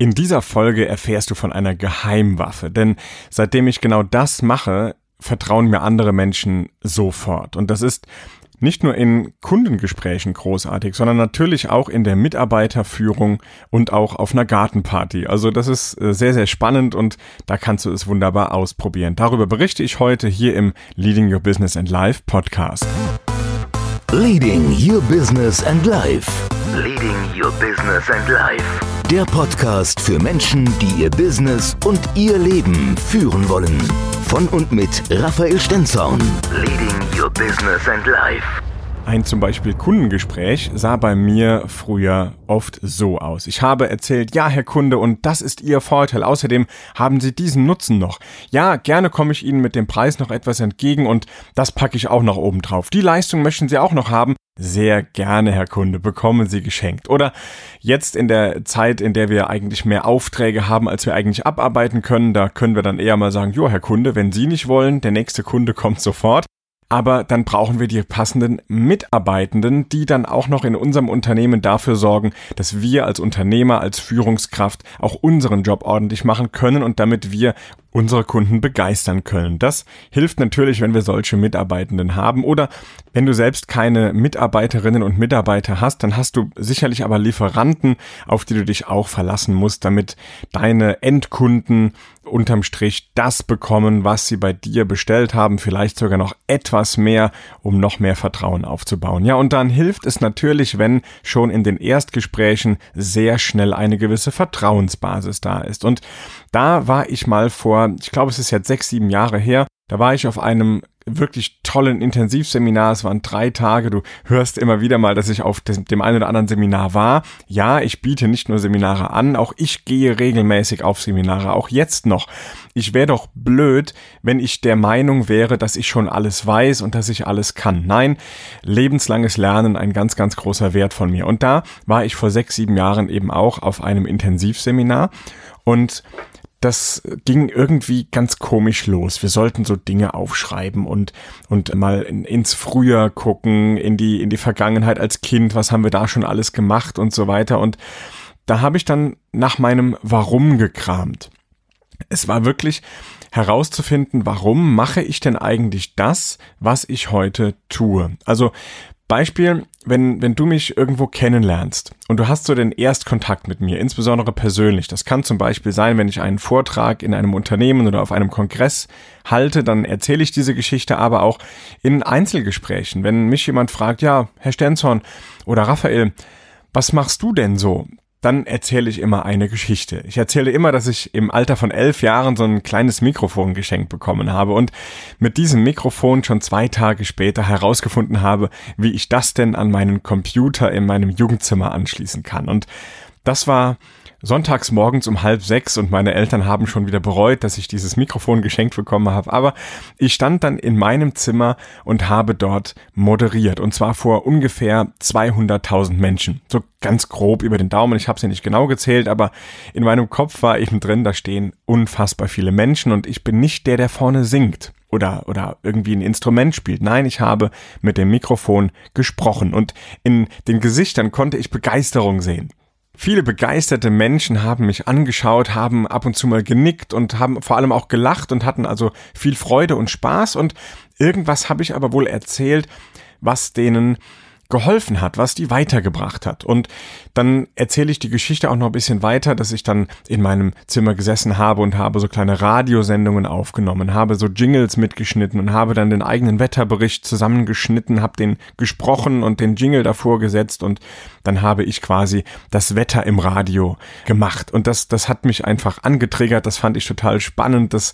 In dieser Folge erfährst du von einer Geheimwaffe, denn seitdem ich genau das mache, vertrauen mir andere Menschen sofort. Und das ist nicht nur in Kundengesprächen großartig, sondern natürlich auch in der Mitarbeiterführung und auch auf einer Gartenparty. Also das ist äh, sehr, sehr spannend und da kannst du es wunderbar ausprobieren. Darüber berichte ich heute hier im Leading Your Business and Life Podcast. Leading Your Business and Life. Leading Your Business and Life. Der Podcast für Menschen, die ihr Business und ihr Leben führen wollen. Von und mit Raphael Stenzorn. Leading Your Business and Life. Ein zum Beispiel Kundengespräch sah bei mir früher oft so aus. Ich habe erzählt, ja, Herr Kunde, und das ist Ihr Vorteil. Außerdem haben Sie diesen Nutzen noch. Ja, gerne komme ich Ihnen mit dem Preis noch etwas entgegen und das packe ich auch noch oben drauf. Die Leistung möchten Sie auch noch haben. Sehr gerne, Herr Kunde, bekommen Sie geschenkt. Oder jetzt in der Zeit, in der wir eigentlich mehr Aufträge haben, als wir eigentlich abarbeiten können, da können wir dann eher mal sagen, jo, Herr Kunde, wenn Sie nicht wollen, der nächste Kunde kommt sofort aber dann brauchen wir die passenden Mitarbeitenden, die dann auch noch in unserem Unternehmen dafür sorgen, dass wir als Unternehmer, als Führungskraft auch unseren Job ordentlich machen können und damit wir unsere Kunden begeistern können. Das hilft natürlich, wenn wir solche Mitarbeitenden haben oder wenn du selbst keine Mitarbeiterinnen und Mitarbeiter hast, dann hast du sicherlich aber Lieferanten, auf die du dich auch verlassen musst, damit deine Endkunden unterm Strich das bekommen, was sie bei dir bestellt haben, vielleicht sogar noch etwas mehr, um noch mehr Vertrauen aufzubauen. Ja, und dann hilft es natürlich, wenn schon in den Erstgesprächen sehr schnell eine gewisse Vertrauensbasis da ist. Und da war ich mal vor, ich glaube, es ist jetzt sechs, sieben Jahre her, da war ich auf einem wirklich tollen Intensivseminar. Es waren drei Tage. Du hörst immer wieder mal, dass ich auf dem einen oder anderen Seminar war. Ja, ich biete nicht nur Seminare an, auch ich gehe regelmäßig auf Seminare, auch jetzt noch. Ich wäre doch blöd, wenn ich der Meinung wäre, dass ich schon alles weiß und dass ich alles kann. Nein, lebenslanges Lernen ein ganz, ganz großer Wert von mir. Und da war ich vor sechs, sieben Jahren eben auch auf einem Intensivseminar und das ging irgendwie ganz komisch los. Wir sollten so Dinge aufschreiben und, und mal in, ins Frühjahr gucken, in die, in die Vergangenheit als Kind, was haben wir da schon alles gemacht und so weiter. Und da habe ich dann nach meinem Warum gekramt. Es war wirklich herauszufinden, warum mache ich denn eigentlich das, was ich heute tue? Also Beispiel, wenn, wenn du mich irgendwo kennenlernst und du hast so den Erstkontakt mit mir, insbesondere persönlich. Das kann zum Beispiel sein, wenn ich einen Vortrag in einem Unternehmen oder auf einem Kongress halte, dann erzähle ich diese Geschichte aber auch in Einzelgesprächen. Wenn mich jemand fragt, ja, Herr Sternzorn oder Raphael, was machst du denn so? Dann erzähle ich immer eine Geschichte. Ich erzähle immer, dass ich im Alter von elf Jahren so ein kleines Mikrofon geschenkt bekommen habe und mit diesem Mikrofon schon zwei Tage später herausgefunden habe, wie ich das denn an meinen Computer in meinem Jugendzimmer anschließen kann. Und das war sonntags morgens um halb sechs und meine Eltern haben schon wieder bereut, dass ich dieses Mikrofon geschenkt bekommen habe. Aber ich stand dann in meinem Zimmer und habe dort moderiert und zwar vor ungefähr 200.000 Menschen. So ganz grob über den Daumen. Ich habe sie nicht genau gezählt, aber in meinem Kopf war eben drin, da stehen unfassbar viele Menschen und ich bin nicht der, der vorne singt oder, oder irgendwie ein Instrument spielt. Nein, ich habe mit dem Mikrofon gesprochen und in den Gesichtern konnte ich Begeisterung sehen. Viele begeisterte Menschen haben mich angeschaut, haben ab und zu mal genickt und haben vor allem auch gelacht und hatten also viel Freude und Spaß. Und irgendwas habe ich aber wohl erzählt, was denen geholfen hat, was die weitergebracht hat. Und dann erzähle ich die Geschichte auch noch ein bisschen weiter, dass ich dann in meinem Zimmer gesessen habe und habe so kleine Radiosendungen aufgenommen, habe so Jingles mitgeschnitten und habe dann den eigenen Wetterbericht zusammengeschnitten, habe den gesprochen und den Jingle davor gesetzt und dann habe ich quasi das Wetter im Radio gemacht. Und das, das hat mich einfach angetriggert, das fand ich total spannend, das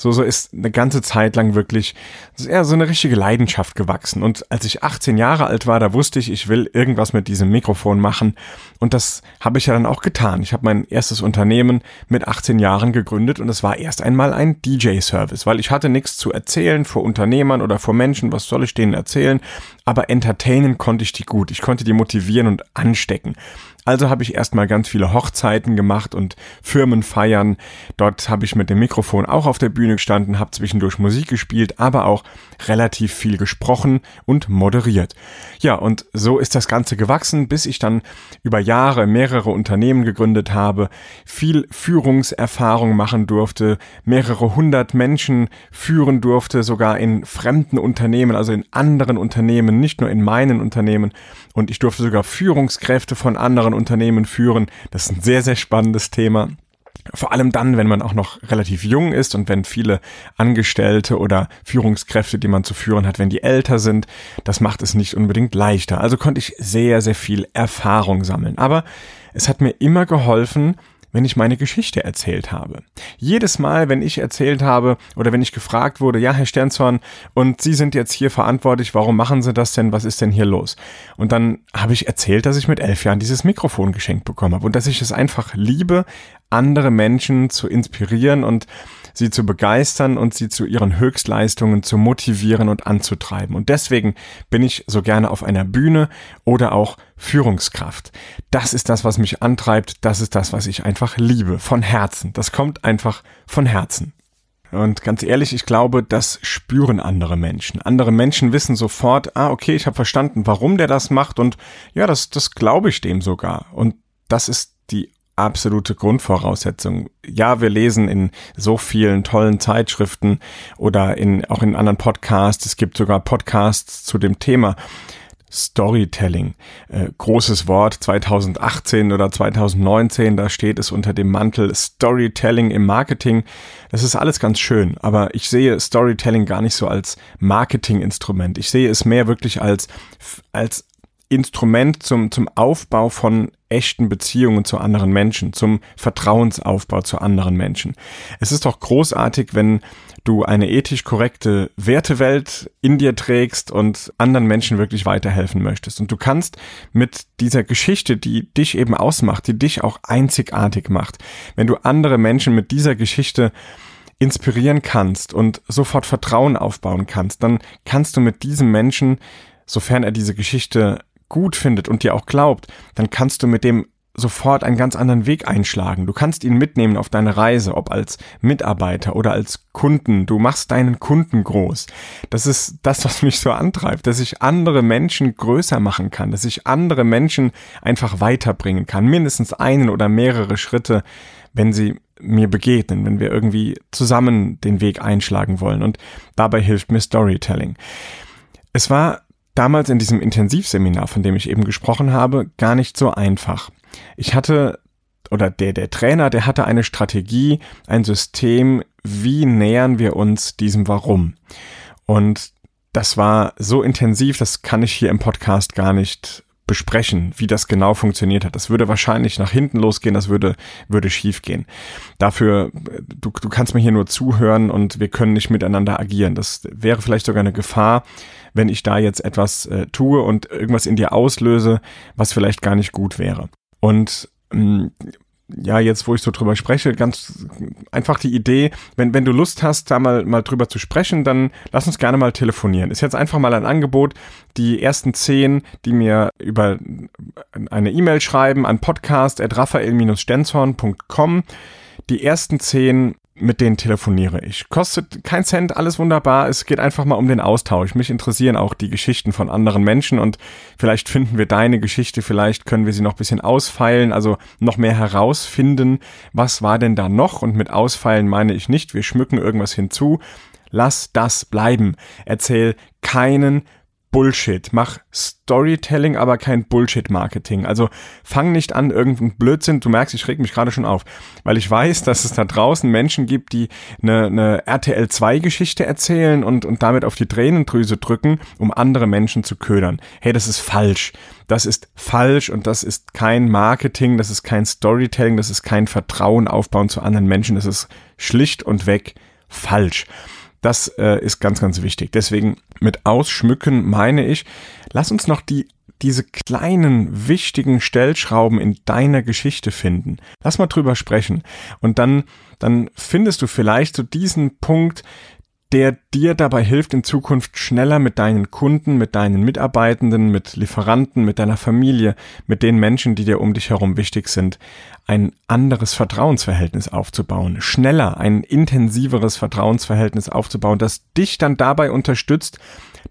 so, so ist eine ganze Zeit lang wirklich ja, so eine richtige Leidenschaft gewachsen. Und als ich 18 Jahre alt war, da wusste ich, ich will irgendwas mit diesem Mikrofon machen. Und das habe ich ja dann auch getan. Ich habe mein erstes Unternehmen mit 18 Jahren gegründet und es war erst einmal ein DJ-Service, weil ich hatte nichts zu erzählen vor Unternehmern oder vor Menschen. Was soll ich denen erzählen? Aber entertainen konnte ich die gut. Ich konnte die motivieren und anstecken. Also habe ich erstmal ganz viele Hochzeiten gemacht und Firmenfeiern. Dort habe ich mit dem Mikrofon auch auf der Bühne gestanden, habe zwischendurch Musik gespielt, aber auch relativ viel gesprochen und moderiert. Ja, und so ist das Ganze gewachsen, bis ich dann über Jahre mehrere Unternehmen gegründet habe, viel Führungserfahrung machen durfte, mehrere hundert Menschen führen durfte, sogar in fremden Unternehmen, also in anderen Unternehmen, nicht nur in meinen Unternehmen. Und ich durfte sogar Führungskräfte von anderen Unternehmen führen. Das ist ein sehr, sehr spannendes Thema. Vor allem dann, wenn man auch noch relativ jung ist und wenn viele Angestellte oder Führungskräfte, die man zu führen hat, wenn die älter sind, das macht es nicht unbedingt leichter. Also konnte ich sehr, sehr viel Erfahrung sammeln. Aber es hat mir immer geholfen, wenn ich meine Geschichte erzählt habe. Jedes Mal, wenn ich erzählt habe oder wenn ich gefragt wurde, ja, Herr Sternzorn, und Sie sind jetzt hier verantwortlich, warum machen Sie das denn? Was ist denn hier los? Und dann habe ich erzählt, dass ich mit elf Jahren dieses Mikrofon geschenkt bekommen habe und dass ich es einfach liebe, andere Menschen zu inspirieren und sie zu begeistern und sie zu ihren Höchstleistungen zu motivieren und anzutreiben. Und deswegen bin ich so gerne auf einer Bühne oder auch Führungskraft. Das ist das, was mich antreibt. Das ist das, was ich einfach liebe. Von Herzen. Das kommt einfach von Herzen. Und ganz ehrlich, ich glaube, das spüren andere Menschen. Andere Menschen wissen sofort, ah, okay, ich habe verstanden, warum der das macht und ja, das, das glaube ich dem sogar. Und das ist die absolute Grundvoraussetzung. Ja, wir lesen in so vielen tollen Zeitschriften oder in, auch in anderen Podcasts. Es gibt sogar Podcasts zu dem Thema. Storytelling, äh, großes Wort 2018 oder 2019, da steht es unter dem Mantel Storytelling im Marketing. Das ist alles ganz schön, aber ich sehe Storytelling gar nicht so als Marketinginstrument. Ich sehe es mehr wirklich als, als Instrument zum, zum Aufbau von echten Beziehungen zu anderen Menschen, zum Vertrauensaufbau zu anderen Menschen. Es ist doch großartig, wenn du eine ethisch korrekte Wertewelt in dir trägst und anderen Menschen wirklich weiterhelfen möchtest. Und du kannst mit dieser Geschichte, die dich eben ausmacht, die dich auch einzigartig macht, wenn du andere Menschen mit dieser Geschichte inspirieren kannst und sofort Vertrauen aufbauen kannst, dann kannst du mit diesem Menschen, sofern er diese Geschichte gut findet und dir auch glaubt, dann kannst du mit dem sofort einen ganz anderen Weg einschlagen. Du kannst ihn mitnehmen auf deine Reise, ob als Mitarbeiter oder als Kunden. Du machst deinen Kunden groß. Das ist das, was mich so antreibt, dass ich andere Menschen größer machen kann, dass ich andere Menschen einfach weiterbringen kann. Mindestens einen oder mehrere Schritte, wenn sie mir begegnen, wenn wir irgendwie zusammen den Weg einschlagen wollen. Und dabei hilft mir Storytelling. Es war damals in diesem Intensivseminar, von dem ich eben gesprochen habe, gar nicht so einfach. Ich hatte oder der, der Trainer, der hatte eine Strategie, ein System, wie nähern wir uns diesem Warum. Und das war so intensiv, das kann ich hier im Podcast gar nicht besprechen, wie das genau funktioniert hat. Das würde wahrscheinlich nach hinten losgehen, das würde, würde schief gehen. Dafür, du, du kannst mir hier nur zuhören und wir können nicht miteinander agieren. Das wäre vielleicht sogar eine Gefahr, wenn ich da jetzt etwas äh, tue und irgendwas in dir auslöse, was vielleicht gar nicht gut wäre. Und mh, mm, ja, jetzt wo ich so drüber spreche, ganz einfach die Idee, wenn, wenn du Lust hast, da mal, mal drüber zu sprechen, dann lass uns gerne mal telefonieren. Ist jetzt einfach mal ein Angebot, die ersten zehn, die mir über eine E-Mail schreiben an podcast.raphael-stenzhorn.com, die ersten zehn mit denen telefoniere ich. Kostet kein Cent, alles wunderbar. Es geht einfach mal um den Austausch. Mich interessieren auch die Geschichten von anderen Menschen und vielleicht finden wir deine Geschichte, vielleicht können wir sie noch ein bisschen ausfeilen, also noch mehr herausfinden. Was war denn da noch? Und mit ausfeilen meine ich nicht, wir schmücken irgendwas hinzu. Lass das bleiben. Erzähl keinen Bullshit. Mach Storytelling, aber kein Bullshit-Marketing. Also fang nicht an, irgendein Blödsinn. Du merkst, ich reg mich gerade schon auf, weil ich weiß, dass es da draußen Menschen gibt, die eine, eine RTL 2-Geschichte erzählen und, und damit auf die Tränendrüse drücken, um andere Menschen zu ködern. Hey, das ist falsch. Das ist falsch und das ist kein Marketing, das ist kein Storytelling, das ist kein Vertrauen aufbauen zu anderen Menschen. Das ist schlicht und weg falsch. Das äh, ist ganz, ganz wichtig. Deswegen mit Ausschmücken meine ich, lass uns noch die diese kleinen, wichtigen Stellschrauben in deiner Geschichte finden. Lass mal drüber sprechen. Und dann, dann findest du vielleicht so diesen Punkt, der dir dabei hilft, in Zukunft schneller mit deinen Kunden, mit deinen Mitarbeitenden, mit Lieferanten, mit deiner Familie, mit den Menschen, die dir um dich herum wichtig sind, ein anderes Vertrauensverhältnis aufzubauen, schneller ein intensiveres Vertrauensverhältnis aufzubauen, das dich dann dabei unterstützt,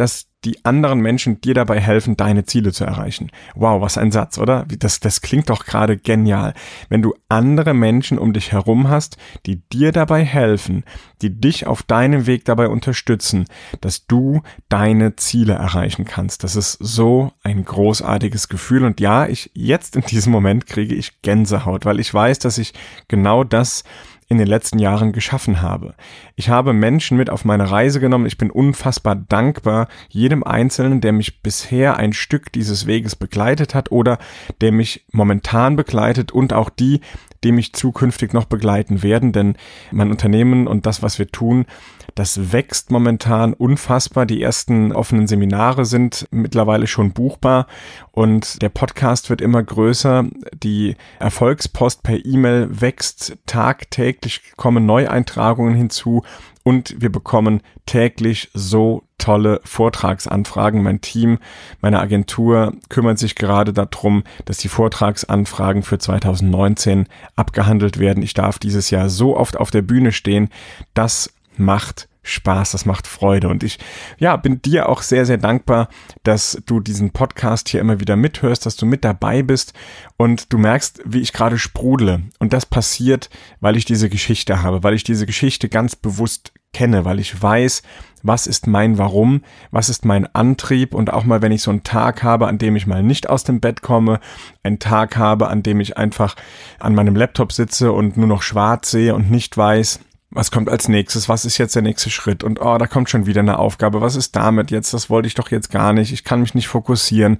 dass die anderen Menschen dir dabei helfen, deine Ziele zu erreichen. Wow, was ein Satz, oder? Das, das klingt doch gerade genial. Wenn du andere Menschen um dich herum hast, die dir dabei helfen, die dich auf deinem Weg dabei unterstützen, dass du deine Ziele erreichen kannst. Das ist so ein großartiges Gefühl. Und ja, ich, jetzt in diesem Moment kriege ich Gänsehaut, weil ich weiß, dass ich genau das in den letzten Jahren geschaffen habe. Ich habe Menschen mit auf meine Reise genommen. Ich bin unfassbar dankbar jedem Einzelnen, der mich bisher ein Stück dieses Weges begleitet hat oder der mich momentan begleitet und auch die, die mich zukünftig noch begleiten werden. Denn mein Unternehmen und das, was wir tun, das wächst momentan unfassbar. Die ersten offenen Seminare sind mittlerweile schon buchbar und der Podcast wird immer größer. Die Erfolgspost per E-Mail wächst tagtäglich, kommen Neueintragungen hinzu und wir bekommen täglich so tolle Vortragsanfragen. Mein Team, meine Agentur kümmert sich gerade darum, dass die Vortragsanfragen für 2019 abgehandelt werden. Ich darf dieses Jahr so oft auf der Bühne stehen. Das macht Spaß, das macht Freude. Und ich, ja, bin dir auch sehr, sehr dankbar, dass du diesen Podcast hier immer wieder mithörst, dass du mit dabei bist und du merkst, wie ich gerade sprudle. Und das passiert, weil ich diese Geschichte habe, weil ich diese Geschichte ganz bewusst kenne, weil ich weiß, was ist mein Warum, was ist mein Antrieb und auch mal, wenn ich so einen Tag habe, an dem ich mal nicht aus dem Bett komme, einen Tag habe, an dem ich einfach an meinem Laptop sitze und nur noch schwarz sehe und nicht weiß, was kommt als nächstes, was ist jetzt der nächste Schritt? Und oh, da kommt schon wieder eine Aufgabe, was ist damit jetzt, das wollte ich doch jetzt gar nicht, ich kann mich nicht fokussieren.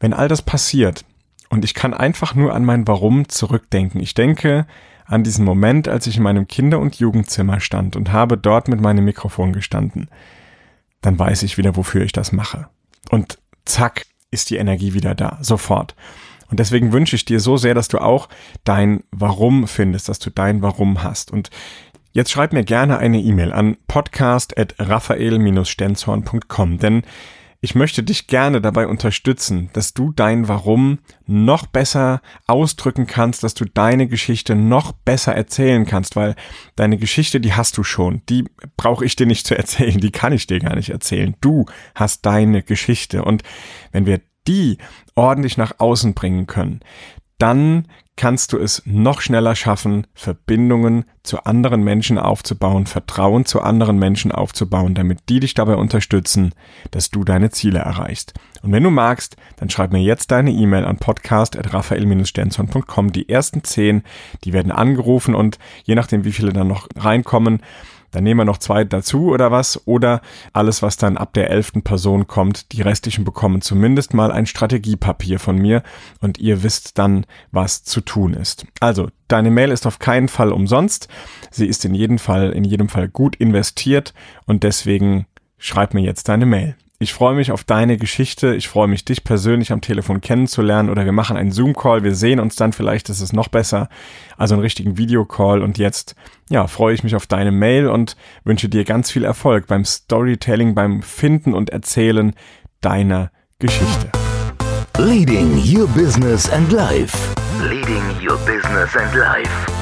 Wenn all das passiert und ich kann einfach nur an mein Warum zurückdenken, ich denke an diesen Moment, als ich in meinem Kinder- und Jugendzimmer stand und habe dort mit meinem Mikrofon gestanden, dann weiß ich wieder, wofür ich das mache. Und zack, ist die Energie wieder da, sofort. Und deswegen wünsche ich dir so sehr, dass du auch dein Warum findest, dass du dein Warum hast. Und Jetzt schreib mir gerne eine E-Mail an podcast.raphael-stenzhorn.com, denn ich möchte dich gerne dabei unterstützen, dass du dein Warum noch besser ausdrücken kannst, dass du deine Geschichte noch besser erzählen kannst, weil deine Geschichte, die hast du schon, die brauche ich dir nicht zu erzählen, die kann ich dir gar nicht erzählen. Du hast deine Geschichte und wenn wir die ordentlich nach außen bringen können, dann kannst du es noch schneller schaffen, Verbindungen zu anderen Menschen aufzubauen, Vertrauen zu anderen Menschen aufzubauen, damit die dich dabei unterstützen, dass du deine Ziele erreichst. Und wenn du magst, dann schreib mir jetzt deine E-Mail an podcast.raphael-stenzon.com. Die ersten zehn, die werden angerufen und je nachdem, wie viele dann noch reinkommen, dann nehmen wir noch zwei dazu oder was. Oder alles, was dann ab der elften Person kommt, die restlichen bekommen zumindest mal ein Strategiepapier von mir und ihr wisst dann, was zu tun ist. Also, deine Mail ist auf keinen Fall umsonst. Sie ist in jedem Fall, in jedem Fall gut investiert und deswegen schreib mir jetzt deine Mail. Ich freue mich auf deine Geschichte. Ich freue mich, dich persönlich am Telefon kennenzulernen oder wir machen einen Zoom-Call. Wir sehen uns dann vielleicht, das ist noch besser. Also einen richtigen Videocall. Und jetzt, ja, freue ich mich auf deine Mail und wünsche dir ganz viel Erfolg beim Storytelling, beim Finden und Erzählen deiner Geschichte. Leading Your Business and Life. Leading Your Business and Life.